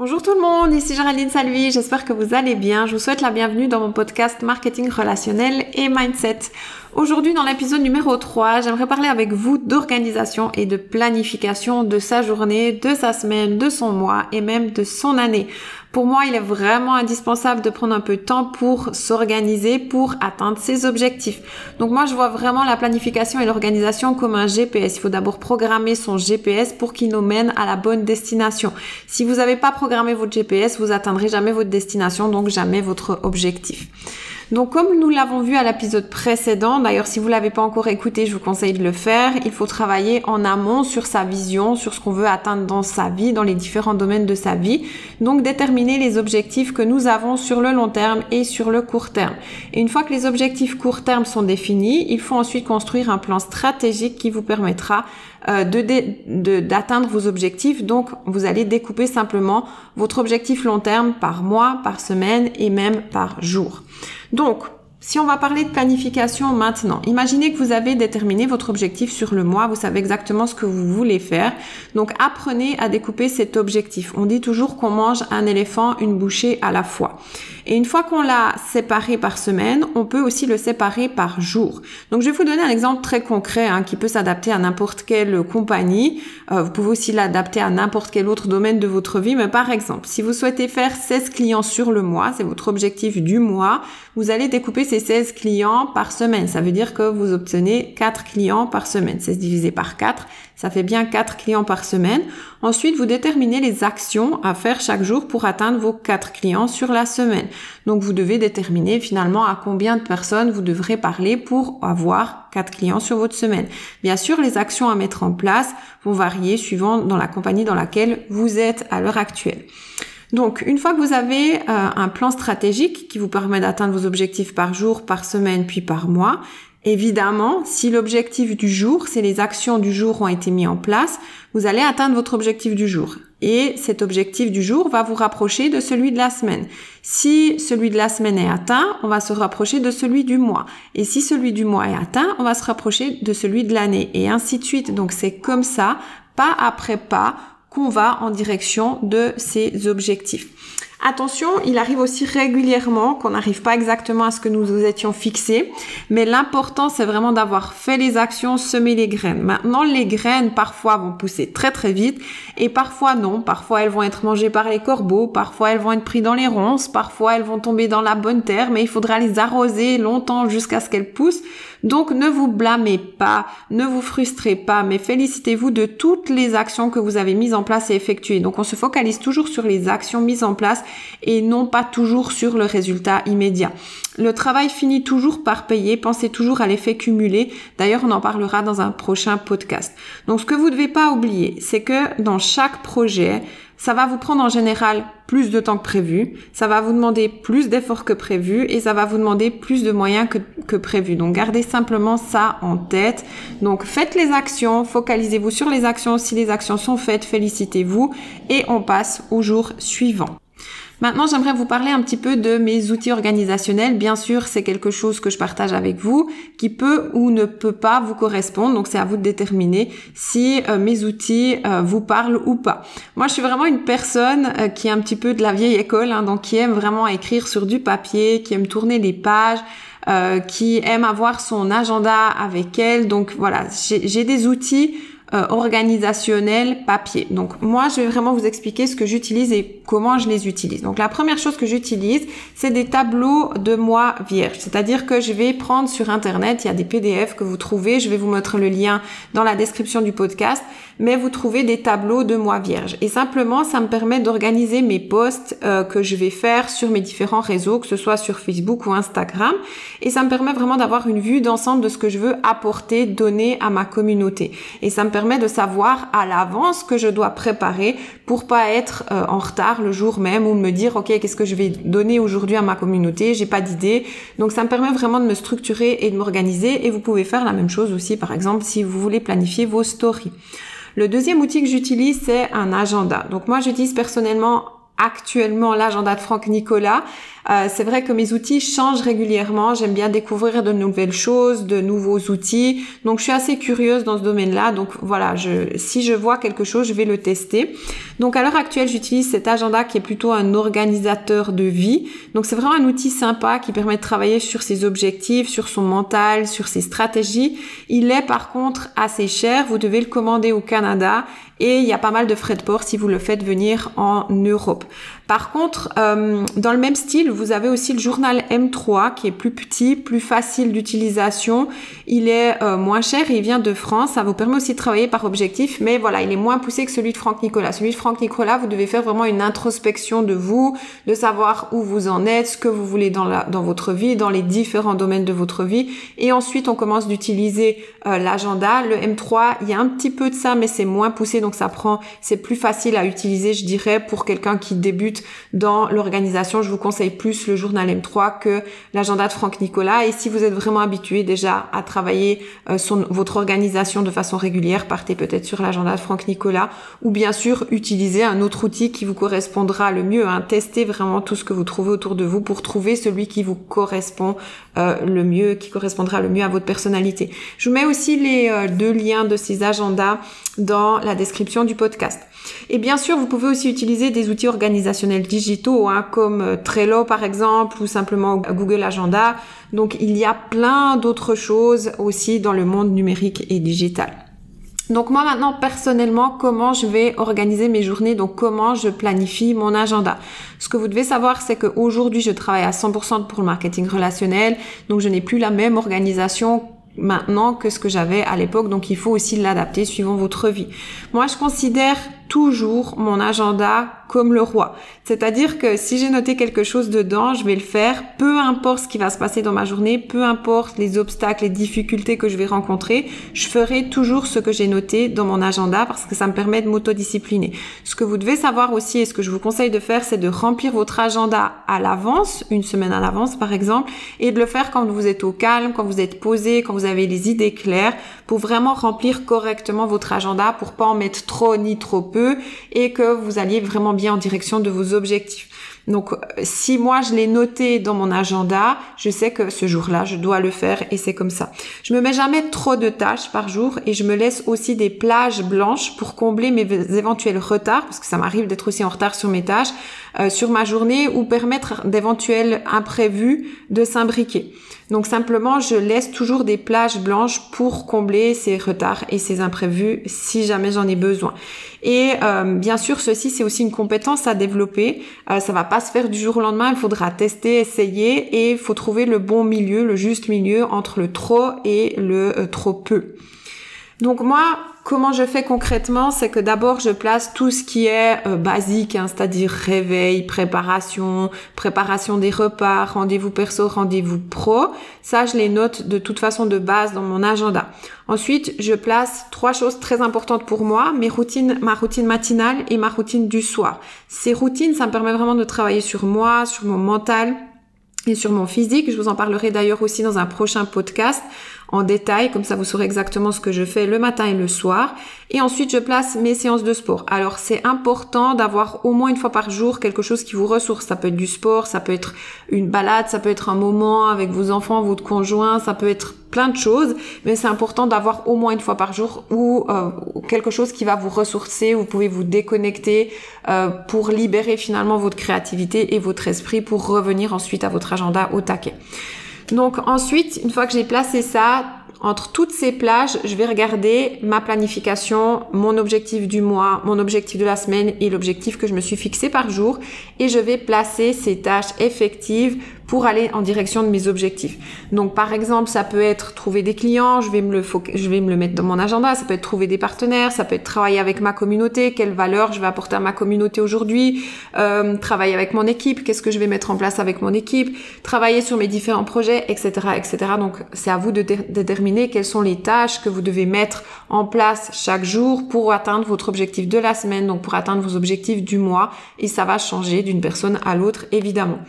Bonjour tout le monde, ici Géraldine Salvi, j'espère que vous allez bien. Je vous souhaite la bienvenue dans mon podcast Marketing relationnel et Mindset. Aujourd'hui, dans l'épisode numéro 3, j'aimerais parler avec vous d'organisation et de planification de sa journée, de sa semaine, de son mois et même de son année. Pour moi, il est vraiment indispensable de prendre un peu de temps pour s'organiser, pour atteindre ses objectifs. Donc moi, je vois vraiment la planification et l'organisation comme un GPS. Il faut d'abord programmer son GPS pour qu'il nous mène à la bonne destination. Si vous n'avez pas programmé votre GPS, vous atteindrez jamais votre destination, donc jamais votre objectif. Donc comme nous l'avons vu à l'épisode précédent, d'ailleurs si vous l'avez pas encore écouté, je vous conseille de le faire, il faut travailler en amont sur sa vision, sur ce qu'on veut atteindre dans sa vie, dans les différents domaines de sa vie. Donc déterminer les objectifs que nous avons sur le long terme et sur le court terme. Et une fois que les objectifs court terme sont définis, il faut ensuite construire un plan stratégique qui vous permettra euh, d'atteindre vos objectifs. Donc, vous allez découper simplement votre objectif long terme par mois, par semaine et même par jour. Donc, si on va parler de planification maintenant, imaginez que vous avez déterminé votre objectif sur le mois, vous savez exactement ce que vous voulez faire. Donc apprenez à découper cet objectif. On dit toujours qu'on mange un éléphant une bouchée à la fois. Et une fois qu'on l'a séparé par semaine, on peut aussi le séparer par jour. Donc je vais vous donner un exemple très concret hein, qui peut s'adapter à n'importe quelle compagnie. Euh, vous pouvez aussi l'adapter à n'importe quel autre domaine de votre vie. Mais par exemple, si vous souhaitez faire 16 clients sur le mois, c'est votre objectif du mois, vous allez découper ces 16 clients par semaine. Ça veut dire que vous obtenez 4 clients par semaine. 16 divisé par 4, ça fait bien 4 clients par semaine. Ensuite, vous déterminez les actions à faire chaque jour pour atteindre vos 4 clients sur la semaine. Donc, vous devez déterminer finalement à combien de personnes vous devrez parler pour avoir 4 clients sur votre semaine. Bien sûr, les actions à mettre en place vont varier suivant dans la compagnie dans laquelle vous êtes à l'heure actuelle. Donc, une fois que vous avez euh, un plan stratégique qui vous permet d'atteindre vos objectifs par jour, par semaine, puis par mois, évidemment, si l'objectif du jour, c'est les actions du jour ont été mis en place, vous allez atteindre votre objectif du jour. Et cet objectif du jour va vous rapprocher de celui de la semaine. Si celui de la semaine est atteint, on va se rapprocher de celui du mois. Et si celui du mois est atteint, on va se rapprocher de celui de l'année. Et ainsi de suite. Donc c'est comme ça, pas après pas, qu'on va en direction de ces objectifs. Attention, il arrive aussi régulièrement qu'on n'arrive pas exactement à ce que nous nous étions fixés, mais l'important c'est vraiment d'avoir fait les actions, semer les graines. Maintenant, les graines parfois vont pousser très très vite et parfois non. Parfois elles vont être mangées par les corbeaux, parfois elles vont être prises dans les ronces, parfois elles vont tomber dans la bonne terre, mais il faudra les arroser longtemps jusqu'à ce qu'elles poussent. Donc ne vous blâmez pas, ne vous frustrez pas, mais félicitez-vous de toutes les actions que vous avez mises en place et effectuées. Donc on se focalise toujours sur les actions mises en place et non pas toujours sur le résultat immédiat. Le travail finit toujours par payer, pensez toujours à l'effet cumulé. D'ailleurs, on en parlera dans un prochain podcast. Donc ce que vous ne devez pas oublier, c'est que dans chaque projet, ça va vous prendre en général plus de temps que prévu, ça va vous demander plus d'efforts que prévu et ça va vous demander plus de moyens que, prévu. Donc gardez simplement ça en tête. Donc faites les actions, focalisez-vous sur les actions. Si les actions sont faites, félicitez-vous et on passe au jour suivant. Maintenant, j'aimerais vous parler un petit peu de mes outils organisationnels. Bien sûr, c'est quelque chose que je partage avec vous qui peut ou ne peut pas vous correspondre. Donc, c'est à vous de déterminer si euh, mes outils euh, vous parlent ou pas. Moi, je suis vraiment une personne euh, qui est un petit peu de la vieille école, hein, donc qui aime vraiment écrire sur du papier, qui aime tourner les pages. qui aime avoir son agenda avec elle. Donc voilà, j'ai des outils euh, organisationnel papier. Donc moi, je vais vraiment vous expliquer ce que j'utilise et comment je les utilise. Donc la première chose que j'utilise, c'est des tableaux de mois vierges. C'est-à-dire que je vais prendre sur Internet, il y a des PDF que vous trouvez, je vais vous mettre le lien dans la description du podcast, mais vous trouvez des tableaux de mois vierges. Et simplement, ça me permet d'organiser mes posts euh, que je vais faire sur mes différents réseaux, que ce soit sur Facebook ou Instagram. Et ça me permet vraiment d'avoir une vue d'ensemble de ce que je veux apporter, donner à ma communauté. Et ça me permet de savoir à l'avance que je dois préparer pour pas être euh, en retard le jour même ou me dire ok qu'est-ce que je vais donner aujourd'hui à ma communauté, j'ai pas d'idée. Donc ça me permet vraiment de me structurer et de m'organiser et vous pouvez faire la même chose aussi par exemple si vous voulez planifier vos stories. Le deuxième outil que j'utilise c'est un agenda. Donc moi j'utilise personnellement actuellement l'agenda de Franck Nicolas. Euh, c'est vrai que mes outils changent régulièrement. J'aime bien découvrir de nouvelles choses, de nouveaux outils. Donc je suis assez curieuse dans ce domaine-là. Donc voilà, si je vois quelque chose, je vais le tester. Donc à l'heure actuelle, j'utilise cet agenda qui est plutôt un organisateur de vie. Donc c'est vraiment un outil sympa qui permet de travailler sur ses objectifs, sur son mental, sur ses stratégies. Il est par contre assez cher. Vous devez le commander au Canada et il y a pas mal de frais de port si vous le faites venir en Europe. Par contre, euh, dans le même style, vous avez aussi le journal M3 qui est plus petit, plus facile d'utilisation. Il est euh, moins cher, il vient de France. Ça vous permet aussi de travailler par objectif, mais voilà, il est moins poussé que celui de Franck Nicolas. Celui de Franck Nicolas, vous devez faire vraiment une introspection de vous, de savoir où vous en êtes, ce que vous voulez dans, votre vie, dans les différents domaines de votre vie. Et ensuite, on commence d'utiliser euh, l'agenda. Le M3, il y a un petit peu de ça, mais c'est moins poussé, donc ça prend, c'est plus facile à utiliser, je dirais, pour quelqu'un qui débute dans l'organisation, je vous conseille plus le journal M3 que l'agenda de Franck Nicolas. Et si vous êtes vraiment habitué déjà à travailler euh, votre organisation de façon régulière, partez peut-être sur l'agenda de Franck Nicolas ou bien sûr utilisez un autre outil qui vous correspondra le mieux. Hein. Testez vraiment tout ce que vous trouvez autour de vous pour trouver celui qui vous correspond euh, le mieux, qui correspondra le mieux à votre personnalité. Je vous mets aussi les euh, deux liens de ces agendas dans la description du podcast. Et bien sûr, vous pouvez aussi utiliser des outils organisationnels digitaux, hein, comme euh, Trello par exemple, ou simplement Google Agenda. Donc il y a plein d'autres choses aussi dans le monde numérique et digital. Donc moi maintenant personnellement comment je vais organiser mes journées, donc comment je planifie mon agenda? Ce que vous devez savoir c'est qu'aujourd'hui je travaille à 100% pour le marketing relationnel, donc je n'ai plus la même organisation maintenant que ce que j'avais à l'époque, donc il faut aussi l'adapter suivant votre vie. Moi je considère toujours mon agenda comme le roi. C'est-à-dire que si j'ai noté quelque chose dedans, je vais le faire, peu importe ce qui va se passer dans ma journée, peu importe les obstacles, les difficultés que je vais rencontrer, je ferai toujours ce que j'ai noté dans mon agenda parce que ça me permet de m'autodiscipliner. Ce que vous devez savoir aussi et ce que je vous conseille de faire, c'est de remplir votre agenda à l'avance, une semaine à l'avance par exemple, et de le faire quand vous êtes au calme, quand vous êtes posé, quand vous avez les idées claires, pour vraiment remplir correctement votre agenda, pour pas en mettre trop ni trop peu et que vous alliez vraiment bien en direction de vos objectifs. Donc, si moi je l'ai noté dans mon agenda, je sais que ce jour-là, je dois le faire et c'est comme ça. Je me mets jamais trop de tâches par jour et je me laisse aussi des plages blanches pour combler mes éventuels retards, parce que ça m'arrive d'être aussi en retard sur mes tâches, euh, sur ma journée ou permettre d'éventuels imprévus de s'imbriquer. Donc simplement, je laisse toujours des plages blanches pour combler ces retards et ces imprévus si jamais j'en ai besoin. Et euh, bien sûr, ceci c'est aussi une compétence à développer. Euh, ça va pas se faire du jour au lendemain. Il faudra tester, essayer et il faut trouver le bon milieu, le juste milieu entre le trop et le euh, trop peu. Donc moi, comment je fais concrètement, c'est que d'abord je place tout ce qui est euh, basique, hein, c'est-à-dire réveil, préparation, préparation des repas, rendez-vous perso, rendez-vous pro. Ça, je les note de toute façon de base dans mon agenda. Ensuite, je place trois choses très importantes pour moi, mes routines, ma routine matinale et ma routine du soir. Ces routines, ça me permet vraiment de travailler sur moi, sur mon mental, et sur mon physique. Je vous en parlerai d'ailleurs aussi dans un prochain podcast en détail, comme ça vous saurez exactement ce que je fais le matin et le soir. Et ensuite, je place mes séances de sport. Alors, c'est important d'avoir au moins une fois par jour quelque chose qui vous ressource. Ça peut être du sport, ça peut être une balade, ça peut être un moment avec vos enfants, votre conjoint, ça peut être plein de choses, mais c'est important d'avoir au moins une fois par jour ou euh, quelque chose qui va vous ressourcer, vous pouvez vous déconnecter euh, pour libérer finalement votre créativité et votre esprit pour revenir ensuite à votre agenda au taquet. Donc ensuite, une fois que j'ai placé ça, entre toutes ces plages, je vais regarder ma planification, mon objectif du mois, mon objectif de la semaine et l'objectif que je me suis fixé par jour. Et je vais placer ces tâches effectives pour aller en direction de mes objectifs. Donc par exemple, ça peut être trouver des clients, je vais me le je vais me le mettre dans mon agenda, ça peut être trouver des partenaires, ça peut être travailler avec ma communauté, quelle valeur je vais apporter à ma communauté aujourd'hui, euh, travailler avec mon équipe, qu'est-ce que je vais mettre en place avec mon équipe, travailler sur mes différents projets, etc., etc. Donc c'est à vous de déterminer quelles sont les tâches que vous devez mettre en place chaque jour pour atteindre votre objectif de la semaine, donc pour atteindre vos objectifs du mois, et ça va changer d'une personne à l'autre évidemment.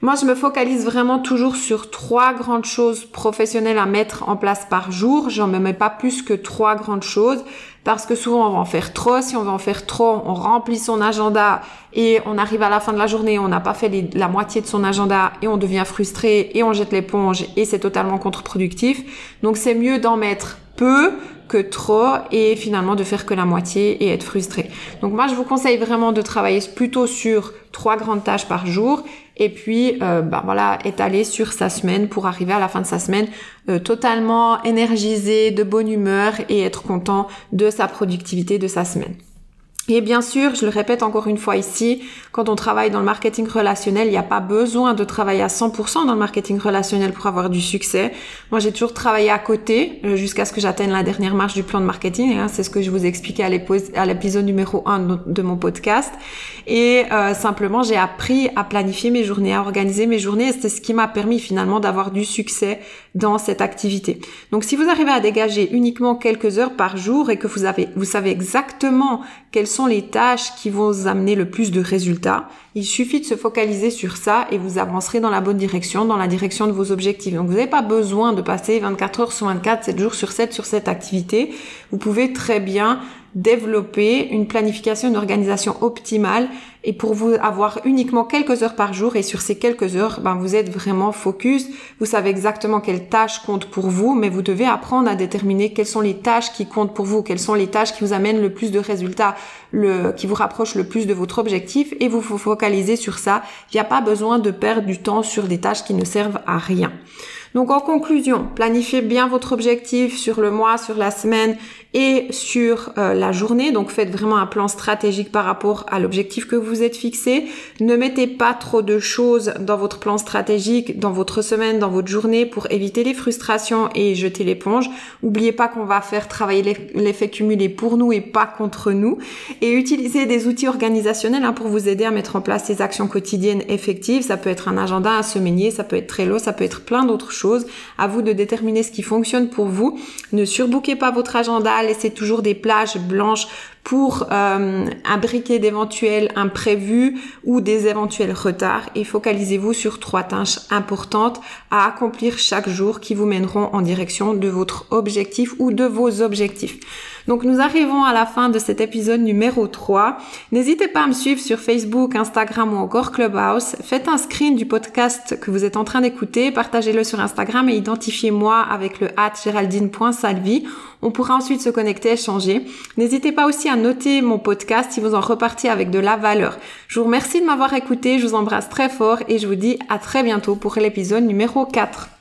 Moi, je me focalise vraiment toujours sur trois grandes choses professionnelles à mettre en place par jour. J'en me mets pas plus que trois grandes choses parce que souvent on va en faire trop. Si on va en faire trop, on remplit son agenda et on arrive à la fin de la journée, on n'a pas fait la moitié de son agenda et on devient frustré et on jette l'éponge et c'est totalement contre-productif. Donc c'est mieux d'en mettre peu que trop et finalement de faire que la moitié et être frustré. Donc moi je vous conseille vraiment de travailler plutôt sur trois grandes tâches par jour et puis euh, bah, voilà étaler sur sa semaine pour arriver à la fin de sa semaine euh, totalement énergisé, de bonne humeur et être content de sa productivité de sa semaine. Et bien sûr, je le répète encore une fois ici, quand on travaille dans le marketing relationnel, il n'y a pas besoin de travailler à 100% dans le marketing relationnel pour avoir du succès. Moi, j'ai toujours travaillé à côté euh, jusqu'à ce que j'atteigne la dernière marche du plan de marketing. Hein, c'est ce que je vous expliquais à l'épisode numéro 1 de mon podcast. Et euh, simplement, j'ai appris à planifier mes journées, à organiser mes journées. C'est ce qui m'a permis finalement d'avoir du succès dans cette activité. Donc, si vous arrivez à dégager uniquement quelques heures par jour et que vous avez, vous savez exactement quelles sont les tâches qui vont amener le plus de résultats. Il suffit de se focaliser sur ça et vous avancerez dans la bonne direction, dans la direction de vos objectifs. Donc vous n'avez pas besoin de passer 24 heures sur 24, 7 jours sur 7 sur cette activité. Vous pouvez très bien développer une planification, une organisation optimale et pour vous avoir uniquement quelques heures par jour et sur ces quelques heures, ben vous êtes vraiment focus, vous savez exactement quelles tâches comptent pour vous, mais vous devez apprendre à déterminer quelles sont les tâches qui comptent pour vous, quelles sont les tâches qui vous amènent le plus de résultats, le, qui vous rapprochent le plus de votre objectif et vous vous focalisez sur ça. Il n'y a pas besoin de perdre du temps sur des tâches qui ne servent à rien. Donc en conclusion, planifiez bien votre objectif sur le mois, sur la semaine et sur euh, la journée. Donc faites vraiment un plan stratégique par rapport à l'objectif que vous êtes fixé. Ne mettez pas trop de choses dans votre plan stratégique, dans votre semaine, dans votre journée pour éviter les frustrations et jeter l'éponge. N'oubliez pas qu'on va faire travailler l'effet cumulé pour nous et pas contre nous. Et utilisez des outils organisationnels hein, pour vous aider à mettre en place ces actions quotidiennes effectives. Ça peut être un agenda, un semainier, ça peut être Trello, ça peut être plein d'autres choses. À vous de déterminer ce qui fonctionne pour vous. Ne surbookez pas votre agenda laissez toujours des plages blanches pour euh, abriquer d'éventuels imprévus ou des éventuels retards et focalisez-vous sur trois tâches importantes à accomplir chaque jour qui vous mèneront en direction de votre objectif ou de vos objectifs. Donc nous arrivons à la fin de cet épisode numéro 3. N'hésitez pas à me suivre sur Facebook, Instagram ou encore Clubhouse. Faites un screen du podcast que vous êtes en train d'écouter, partagez-le sur Instagram et identifiez-moi avec le at géraldine.salvi. On pourra ensuite se connecter, échanger. N'hésitez pas aussi à noter mon podcast si vous en repartiez avec de la valeur. Je vous remercie de m'avoir écouté, je vous embrasse très fort et je vous dis à très bientôt pour l'épisode numéro 4.